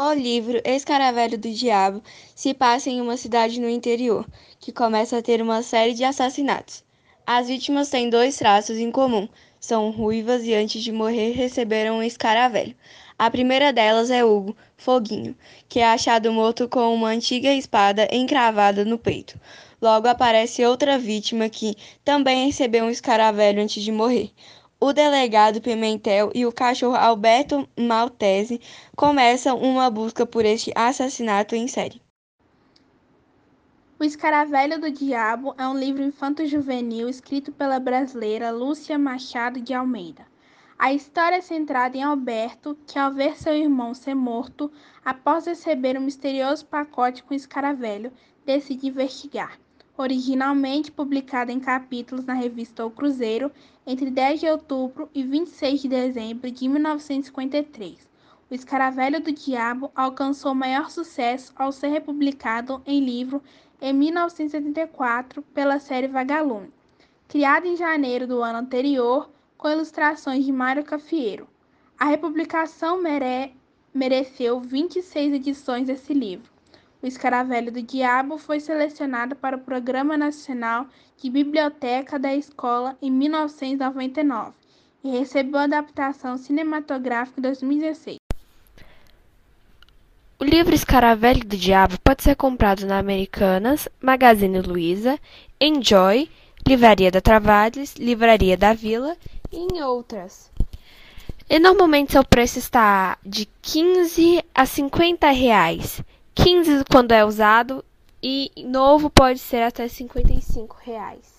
O livro Escaravelho do Diabo se passa em uma cidade no interior, que começa a ter uma série de assassinatos. As vítimas têm dois traços em comum: são ruivas e antes de morrer receberam um escaravelho. A primeira delas é Hugo, Foguinho, que é achado morto com uma antiga espada encravada no peito. Logo aparece outra vítima que também recebeu um escaravelho antes de morrer. O delegado Pimentel e o cachorro Alberto Maltese começam uma busca por este assassinato em série. O Escaravelho do Diabo é um livro infanto-juvenil escrito pela brasileira Lúcia Machado de Almeida. A história é centrada em Alberto, que ao ver seu irmão ser morto, após receber um misterioso pacote com escaravelho, decide investigar originalmente publicada em capítulos na revista O Cruzeiro entre 10 de outubro e 26 de dezembro de 1953. O Escaravelho do Diabo alcançou maior sucesso ao ser republicado em livro em 1974 pela série Vagalume, criada em janeiro do ano anterior com ilustrações de Mário Cafiero. A republicação mere... mereceu 26 edições desse livro. O Escaravelho do Diabo foi selecionado para o Programa Nacional de Biblioteca da Escola em 1999 e recebeu adaptação cinematográfica em 2016. O livro Escaravelho do Diabo pode ser comprado na Americanas, Magazine Luiza, Enjoy, Livraria da Travades, Livraria da Vila e em outras. E normalmente seu preço está de 15 a 50 reais. 15 quando é usado e novo pode ser até 55 reais.